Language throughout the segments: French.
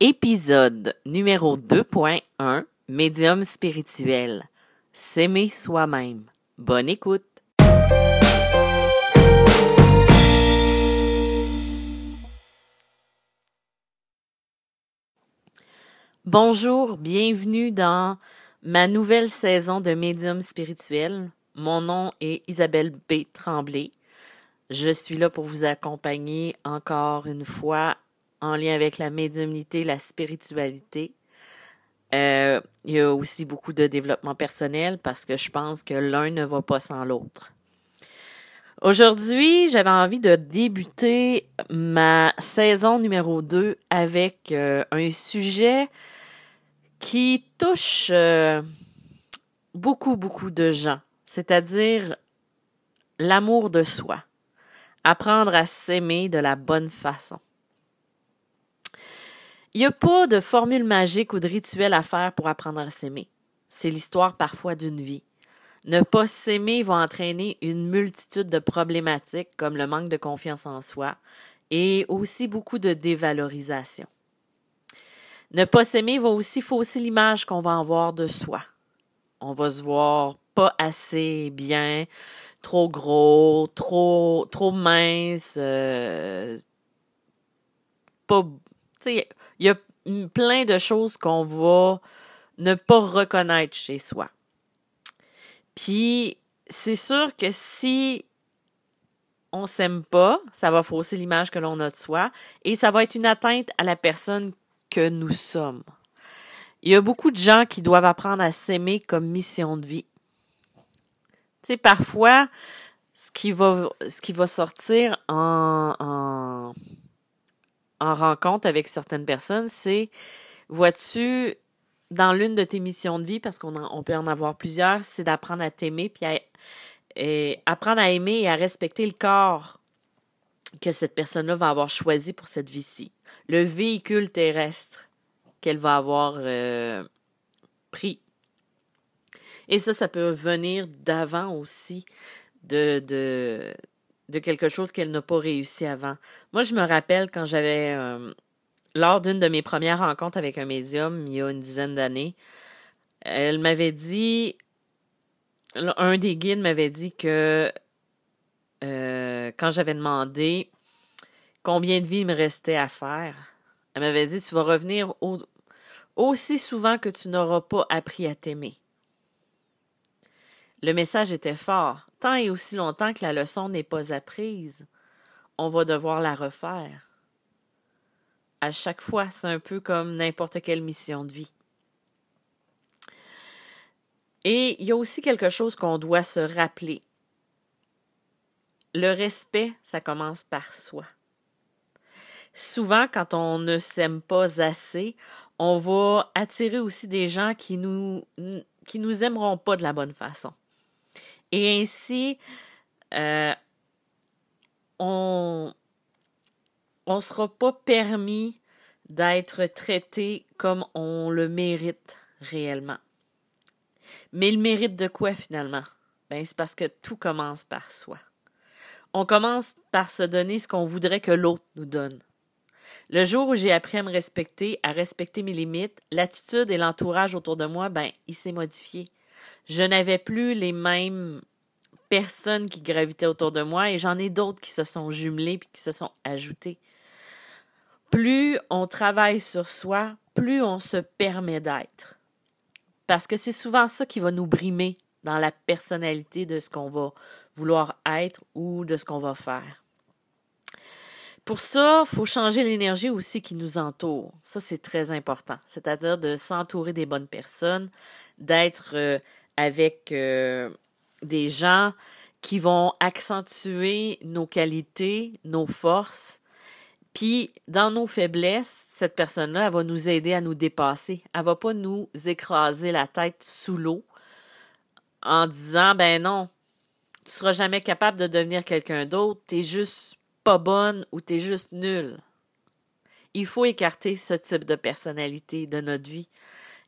Épisode numéro 2.1 Médium spirituel. S'aimer soi-même. Bonne écoute. Bonjour, bienvenue dans ma nouvelle saison de Médium spirituel. Mon nom est Isabelle B. Tremblay. Je suis là pour vous accompagner encore une fois en lien avec la médiumnité, la spiritualité. Euh, il y a aussi beaucoup de développement personnel parce que je pense que l'un ne va pas sans l'autre. Aujourd'hui, j'avais envie de débuter ma saison numéro 2 avec euh, un sujet qui touche euh, beaucoup, beaucoup de gens, c'est-à-dire l'amour de soi, apprendre à s'aimer de la bonne façon. Il n'y a pas de formule magique ou de rituel à faire pour apprendre à s'aimer. C'est l'histoire parfois d'une vie. Ne pas s'aimer va entraîner une multitude de problématiques comme le manque de confiance en soi et aussi beaucoup de dévalorisation. Ne pas s'aimer va aussi fausser l'image qu'on va avoir de soi. On va se voir pas assez bien, trop gros, trop trop mince, euh, pas, il y a plein de choses qu'on va ne pas reconnaître chez soi. Puis, c'est sûr que si on s'aime pas, ça va fausser l'image que l'on a de soi et ça va être une atteinte à la personne que nous sommes. Il y a beaucoup de gens qui doivent apprendre à s'aimer comme mission de vie. Tu sais, parfois, ce qui va, ce qui va sortir en, en, en rencontre avec certaines personnes, c'est, vois-tu, dans l'une de tes missions de vie, parce qu'on on peut en avoir plusieurs, c'est d'apprendre à t'aimer, puis et apprendre à aimer et à respecter le corps que cette personne-là va avoir choisi pour cette vie-ci, le véhicule terrestre qu'elle va avoir euh, pris. Et ça, ça peut venir d'avant aussi, de, de, de quelque chose qu'elle n'a pas réussi avant. Moi, je me rappelle quand j'avais, euh, lors d'une de mes premières rencontres avec un médium, il y a une dizaine d'années, elle m'avait dit, un des guides m'avait dit que euh, quand j'avais demandé combien de vies il me restait à faire, elle m'avait dit, tu vas revenir aussi souvent que tu n'auras pas appris à t'aimer. Le message était fort. Tant et aussi longtemps que la leçon n'est pas apprise, on va devoir la refaire. À chaque fois, c'est un peu comme n'importe quelle mission de vie. Et il y a aussi quelque chose qu'on doit se rappeler. Le respect, ça commence par soi. Souvent, quand on ne s'aime pas assez, on va attirer aussi des gens qui nous qui nous aimeront pas de la bonne façon. Et ainsi, euh, on ne sera pas permis d'être traité comme on le mérite réellement. Mais le mérite de quoi finalement? Ben, c'est parce que tout commence par soi. On commence par se donner ce qu'on voudrait que l'autre nous donne. Le jour où j'ai appris à me respecter, à respecter mes limites, l'attitude et l'entourage autour de moi, ben, il s'est modifié je n'avais plus les mêmes personnes qui gravitaient autour de moi et j'en ai d'autres qui se sont jumelées puis qui se sont ajoutées. Plus on travaille sur soi, plus on se permet d'être. Parce que c'est souvent ça qui va nous brimer dans la personnalité de ce qu'on va vouloir être ou de ce qu'on va faire. Pour ça, il faut changer l'énergie aussi qui nous entoure. Ça, c'est très important. C'est-à-dire de s'entourer des bonnes personnes, d'être euh, avec euh, des gens qui vont accentuer nos qualités, nos forces. Puis, dans nos faiblesses, cette personne-là, elle va nous aider à nous dépasser. Elle va pas nous écraser la tête sous l'eau en disant, ben non, tu seras jamais capable de devenir quelqu'un d'autre, t'es juste pas bonne ou t'es juste nulle. Il faut écarter ce type de personnalité de notre vie.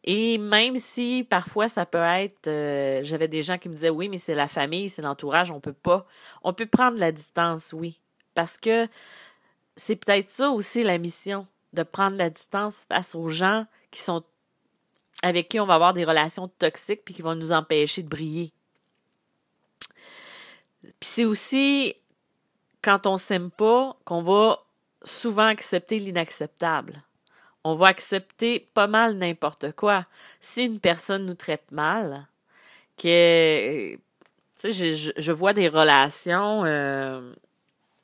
Et même si parfois ça peut être, euh, j'avais des gens qui me disaient oui, mais c'est la famille, c'est l'entourage, on peut pas, on peut prendre la distance, oui, parce que c'est peut-être ça aussi la mission, de prendre la distance face aux gens qui sont avec qui on va avoir des relations toxiques puis qui vont nous empêcher de briller. Puis c'est aussi quand on s'aime pas qu'on va souvent accepter l'inacceptable. On va accepter pas mal n'importe quoi. Si une personne nous traite mal, que tu sais, je, vois des relations euh,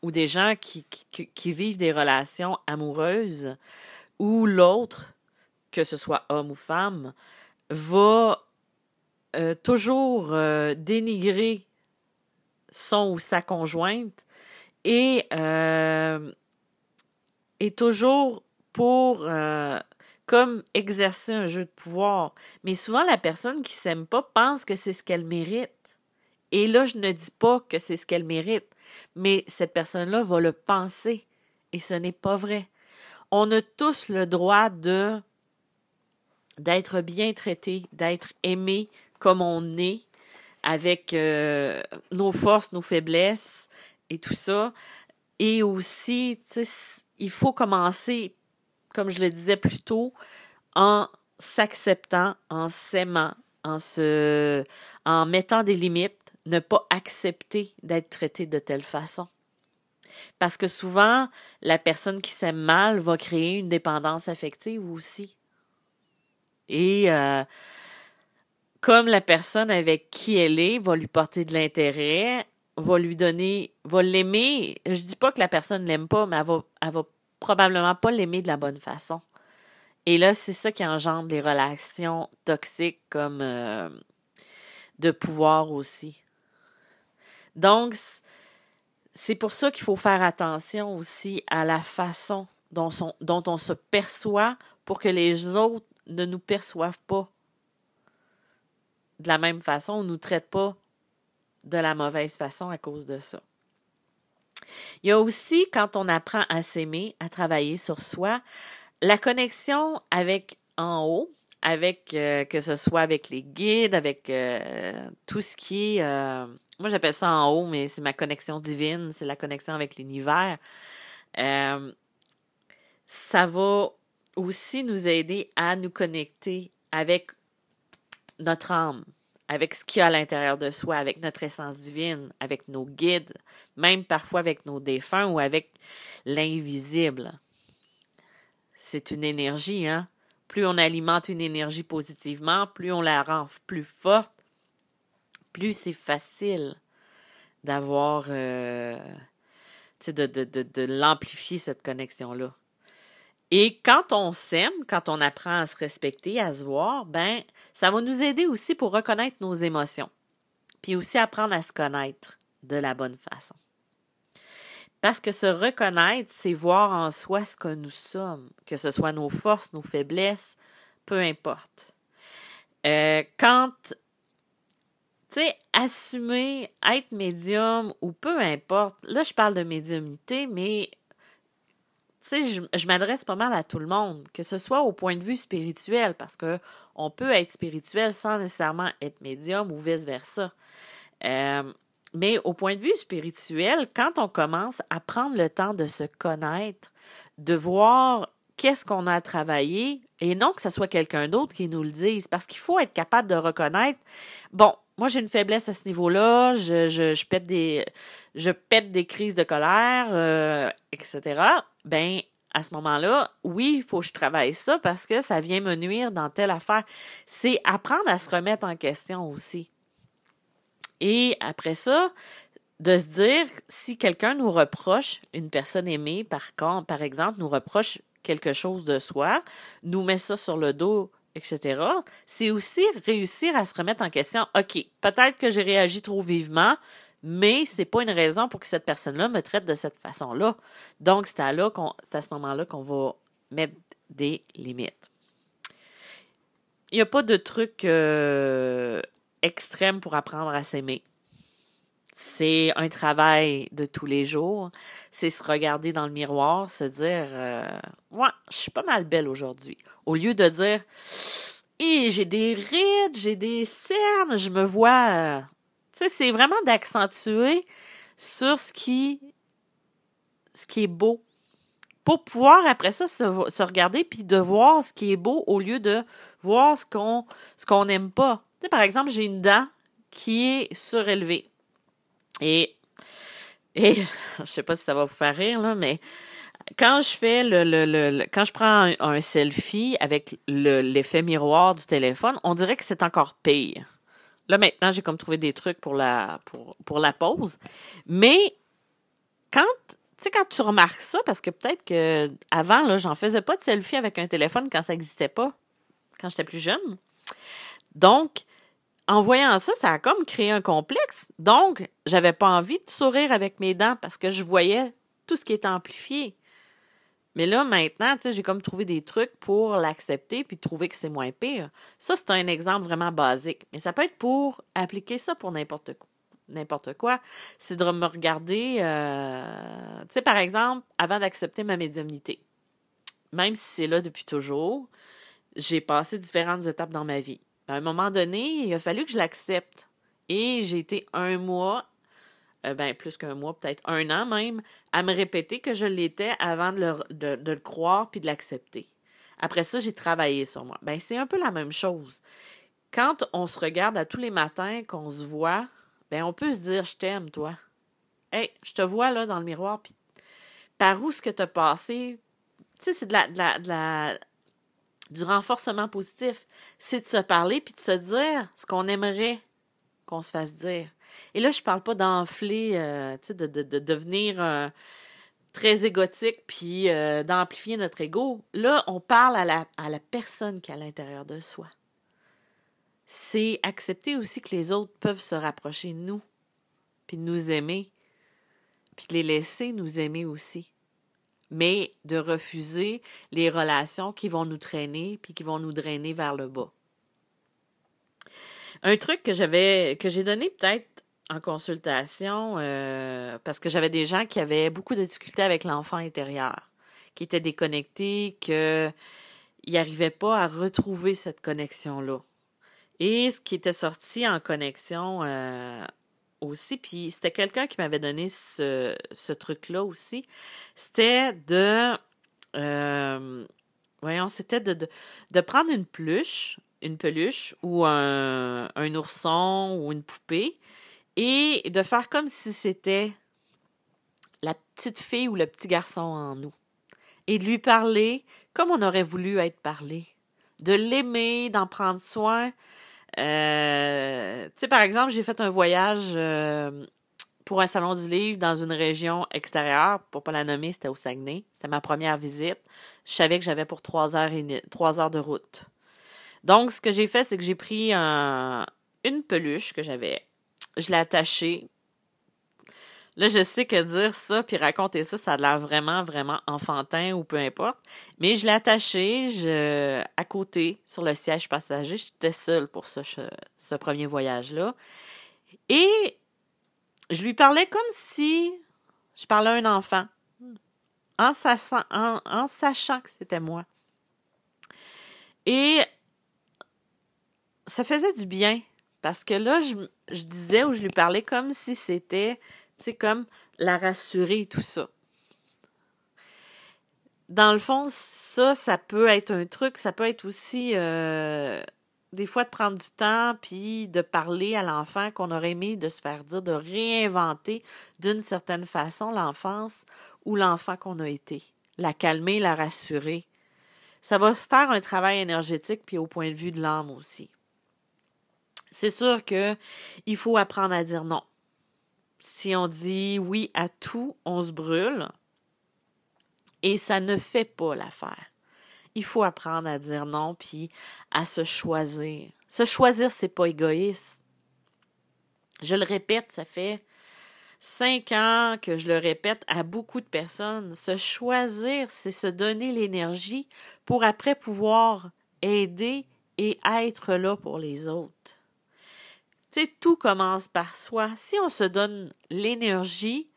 ou des gens qui, vivent des relations amoureuses où l'autre, que ce soit homme ou femme, va euh, toujours euh, dénigrer son ou sa conjointe et est toujours pour euh, comme exercer un jeu de pouvoir. Mais souvent, la personne qui s'aime pas pense que c'est ce qu'elle mérite. Et là, je ne dis pas que c'est ce qu'elle mérite, mais cette personne-là va le penser. Et ce n'est pas vrai. On a tous le droit de d'être bien traité, d'être aimé comme on est, avec euh, nos forces, nos faiblesses et tout ça. Et aussi, il faut commencer, comme je le disais plus tôt, en s'acceptant, en s'aimant, en se, mettant des limites, ne pas accepter d'être traité de telle façon. Parce que souvent, la personne qui s'aime mal va créer une dépendance affective aussi. Et euh, comme la personne avec qui elle est va lui porter de l'intérêt, va lui donner, va l'aimer. Je dis pas que la personne l'aime pas, mais elle va, elle probablement pas l'aimer de la bonne façon. Et là, c'est ça qui engendre les relations toxiques comme euh, de pouvoir aussi. Donc, c'est pour ça qu'il faut faire attention aussi à la façon dont, dont on se perçoit pour que les autres ne nous perçoivent pas de la même façon, on ne nous traite pas de la mauvaise façon à cause de ça. Il y a aussi, quand on apprend à s'aimer, à travailler sur soi, la connexion avec en haut, avec euh, que ce soit avec les guides, avec euh, tout ce qui est, euh, moi j'appelle ça en haut, mais c'est ma connexion divine, c'est la connexion avec l'univers. ça va aussi nous aider à nous connecter avec notre âme, avec ce qu'il y a à l'intérieur de soi, avec notre essence divine, avec nos guides, même parfois avec nos défunts ou avec l'invisible. C'est une énergie, hein? Plus on alimente une énergie positivement, plus on la rend plus forte, plus c'est facile d'avoir, euh, de, de, l'amplifier, cette connexion-là. Et quand on s'aime, quand on apprend à se respecter, à se voir, ben, ça va nous aider aussi pour reconnaître nos émotions. Puis aussi apprendre à se connaître de la bonne façon. Parce que se reconnaître, c'est voir en soi ce que nous sommes, que ce soit nos forces, nos faiblesses, peu importe. Euh, quand, tu sais, assumer, être médium ou peu importe, là je parle de médiumnité, mais je, m'adresse pas mal à tout le monde, que ce soit au point de vue spirituel, parce que on peut être spirituel sans nécessairement être médium ou vice-versa. Euh, mais au point de vue spirituel, quand on commence à prendre le temps de se connaître, de voir qu'est-ce qu'on a à travailler, et non que ce soit quelqu'un d'autre qui nous le dise, parce qu'il faut être capable de reconnaître, bon, moi j'ai une faiblesse à ce niveau-là, je, je, pète des je pète des crises de colère, euh, etc. Ben à ce moment-là, oui, il faut que je travaille ça parce que ça vient me nuire dans telle affaire. C'est apprendre à se remettre en question aussi. Et après ça, de se dire, si quelqu'un nous reproche, une personne aimée, par par exemple, nous reproche quelque chose de soi, nous met ça sur le dos etc., c'est aussi réussir à se remettre en question. OK, peut-être que j'ai réagi trop vivement, mais c'est pas une raison pour que cette personne-là me traite de cette façon-là. Donc, c'est à, ce moment-là qu'on va mettre des limites. Il n'y a pas de truc euh, extrême pour apprendre à s'aimer. C'est un travail de tous les jours. C'est se regarder dans le miroir, se dire euh, Ouais, je suis pas mal belle aujourd'hui. Au lieu de dire et j'ai des rides, j'ai des cernes, je me vois. Euh, tu sais, c'est vraiment d'accentuer sur ce qui, ce qui est beau. pour pouvoir après ça se, se regarder puis de voir ce qui est beau au lieu de voir ce qu'on ce n'aime pas. Tu sais, par exemple, j'ai une dent qui est surélevée. Et et je sais pas si ça va vous faire rire là, mais quand je fais le, le, le, quand je prends un, selfie avec l'effet miroir du téléphone, on dirait que c'est encore pire. Là maintenant, j'ai comme trouvé des trucs pour la pour, pour la pause. Mais quand tu sais, quand tu remarques ça, parce que peut-être que avant, là, j'en faisais pas de selfie avec un téléphone quand ça n'existait pas, quand j'étais plus jeune. Donc, en voyant ça, ça a comme créé un complexe. Donc, j'avais pas envie de sourire avec mes dents parce que je voyais tout ce qui était amplifié. Mais là, maintenant, j'ai comme trouvé des trucs pour l'accepter puis trouver que c'est moins pire. Ça, c'est un exemple vraiment basique. Mais ça peut être pour appliquer ça pour n'importe quoi n'importe quoi, c'est de me regarder, euh, tu sais, par exemple, avant d'accepter ma médiumnité. Même si c'est là depuis toujours, j'ai passé différentes étapes dans ma vie. À un moment donné, il a fallu que je l'accepte. Et j'ai été un mois, euh, ben plus qu'un mois, peut-être un an même, à me répéter que je l'étais avant de le, de, le croire puis de l'accepter. Après ça, j'ai travaillé sur moi. Ben, c'est un peu la même chose. Quand on se regarde à tous les matins, qu'on se voit, ben on peut se dire je t'aime, toi. Hey, je te vois là dans le miroir, puis par où ce que tu as passé, tu sais, c'est de la, de la, de la, du renforcement positif. C'est de se parler puis de se dire ce qu'on aimerait qu'on se fasse dire. Et là, je parle pas d'enfler, euh, de, de, devenir euh, très égotique puis euh, d'amplifier notre ego. Là, on parle à la, à la personne qui est à l'intérieur de soi c'est accepter aussi que les autres peuvent se rapprocher de nous, puis de nous aimer, puis de les laisser nous aimer aussi. Mais de refuser les relations qui vont nous traîner, puis qui vont nous drainer vers le bas. Un truc que j'avais, que j'ai donné peut-être en consultation, euh, parce que j'avais des gens qui avaient beaucoup de difficultés avec l'enfant intérieur, qui étaient déconnectés, qu'ils n'arrivaient pas à retrouver cette connexion-là. Et ce qui était sorti en connexion euh, aussi, puis c'était quelqu'un qui m'avait donné ce, truc-là aussi, c'était de... Euh, voyons, c'était de, prendre une peluche, une peluche ou un, un ourson ou une poupée et de faire comme si c'était la petite fille ou le petit garçon en nous. Et de lui parler comme on aurait voulu être parlé. De l'aimer, d'en prendre soin, euh, tu sais, par exemple, j'ai fait un voyage euh, pour un salon du livre dans une région extérieure. Pour pas la nommer, c'était au Saguenay. C'était ma première visite. Je savais que j'avais pour trois heures, et, trois heures de route. Donc, ce que j'ai fait, c'est que j'ai pris un, une peluche que j'avais. Je l'ai attachée Là, je sais que dire ça puis raconter ça, ça a l'air vraiment, vraiment enfantin ou peu importe. Mais je l'ai attaché je, à côté sur le siège passager. J'étais seule pour ce, ce premier voyage-là. Et je lui parlais comme si je parlais à un enfant, en, sachant, en, que c'était moi. Et ça faisait du bien parce que là, je disais ou je lui parlais comme si c'était c'est comme la rassurer, tout ça. Dans le fond, ça, ça peut être un truc, ça peut être aussi euh, des fois de prendre du temps puis de parler à l'enfant qu'on aurait aimé de se faire dire, de réinventer d'une certaine façon l'enfance ou l'enfant qu'on a été. La calmer, la rassurer. Ça va faire un travail énergétique puis au point de vue de l'âme aussi. C'est sûr que il faut apprendre à dire non si on dit oui à tout, on se brûle. Et ça ne fait pas l'affaire. Il faut apprendre à dire non, puis à se choisir. Se choisir, c'est pas égoïste. Je le répète, ça fait cinq ans que je le répète à beaucoup de personnes. Se choisir, c'est se donner l'énergie pour après pouvoir aider et être là pour les autres tout commence par soi. Si on se donne l'énergie,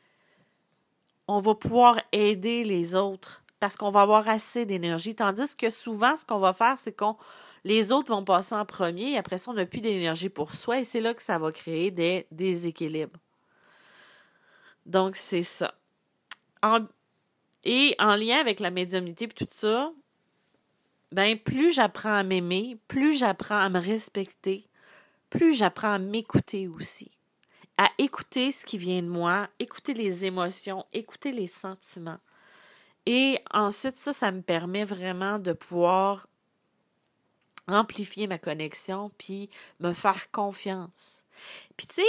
on va pouvoir aider les autres parce qu'on va avoir assez d'énergie. Tandis que souvent, ce qu'on va faire, c'est qu'on les autres vont passer en premier et après ça, on n'a plus d'énergie pour soi et c'est là que ça va créer des déséquilibres. Donc, c'est ça. Et en lien avec la médiumnité et tout ça, ben plus j'apprends à m'aimer, plus j'apprends à me respecter, plus j'apprends à m'écouter aussi. À écouter ce qui vient de moi, écouter les émotions, écouter les sentiments. Et ensuite, ça, ça me permet vraiment de pouvoir amplifier ma connexion, puis me faire confiance. Puis tu sais,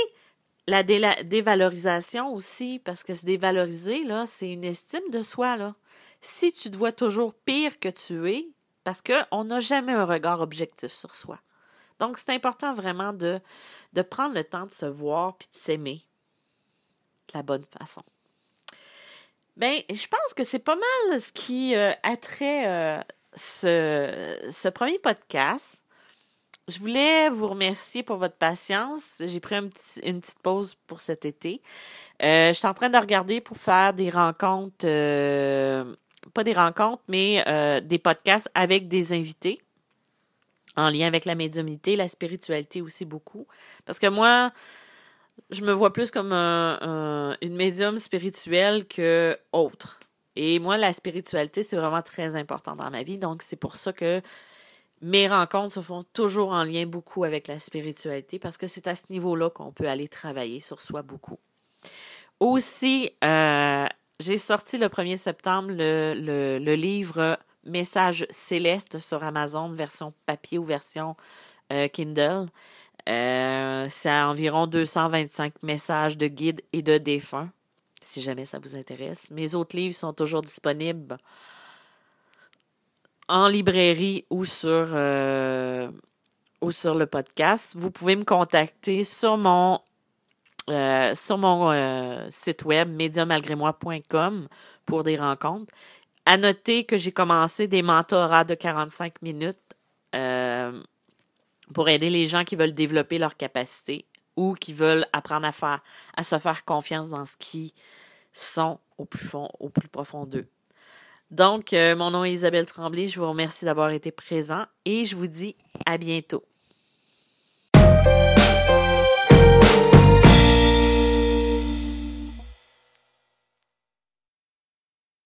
la dévalorisation aussi, parce que se dévaloriser, là, c'est une estime de soi, là. Si tu te vois toujours pire que tu es, parce qu'on n'a jamais un regard objectif sur soi. Donc, c'est important vraiment de, prendre le temps de se voir puis de s'aimer de la bonne façon. Bien, je pense que c'est pas mal ce qui euh, attrait euh, ce, premier podcast. Je voulais vous remercier pour votre patience. J'ai pris une petite pause pour cet été. Euh, je suis en train de regarder pour faire des rencontres pas des rencontres, mais euh, des podcasts avec des invités en lien avec la médiumnité, la spiritualité aussi beaucoup. Parce que moi, je me vois plus comme une médium spirituelle que autre. Et moi, la spiritualité, c'est vraiment très important dans ma vie. Donc, c'est pour ça que mes rencontres se font toujours en lien beaucoup avec la spiritualité parce que c'est à ce niveau-là qu'on peut aller travailler sur soi beaucoup. Aussi, euh, j'ai sorti le 1er septembre le, livre Message céleste sur Amazon, version papier ou version euh, Kindle. Euh, c'est environ 225 messages de guides et de défunts, si jamais ça vous intéresse. Mes autres livres sont toujours disponibles en librairie ou sur, euh, ou sur le podcast. Vous pouvez me contacter sur mon sur mon site web médiamalgrémoi.com pour des rencontres. À noter que j'ai commencé des mentorats de 45 minutes euh, pour aider les gens qui veulent développer leur capacité ou qui veulent apprendre à faire à se faire confiance dans ce qu'ils sont au plus fond, au plus profond d'eux. Donc, mon nom est Isabelle Tremblay. Je vous remercie d'avoir été présent et je vous dis à bientôt.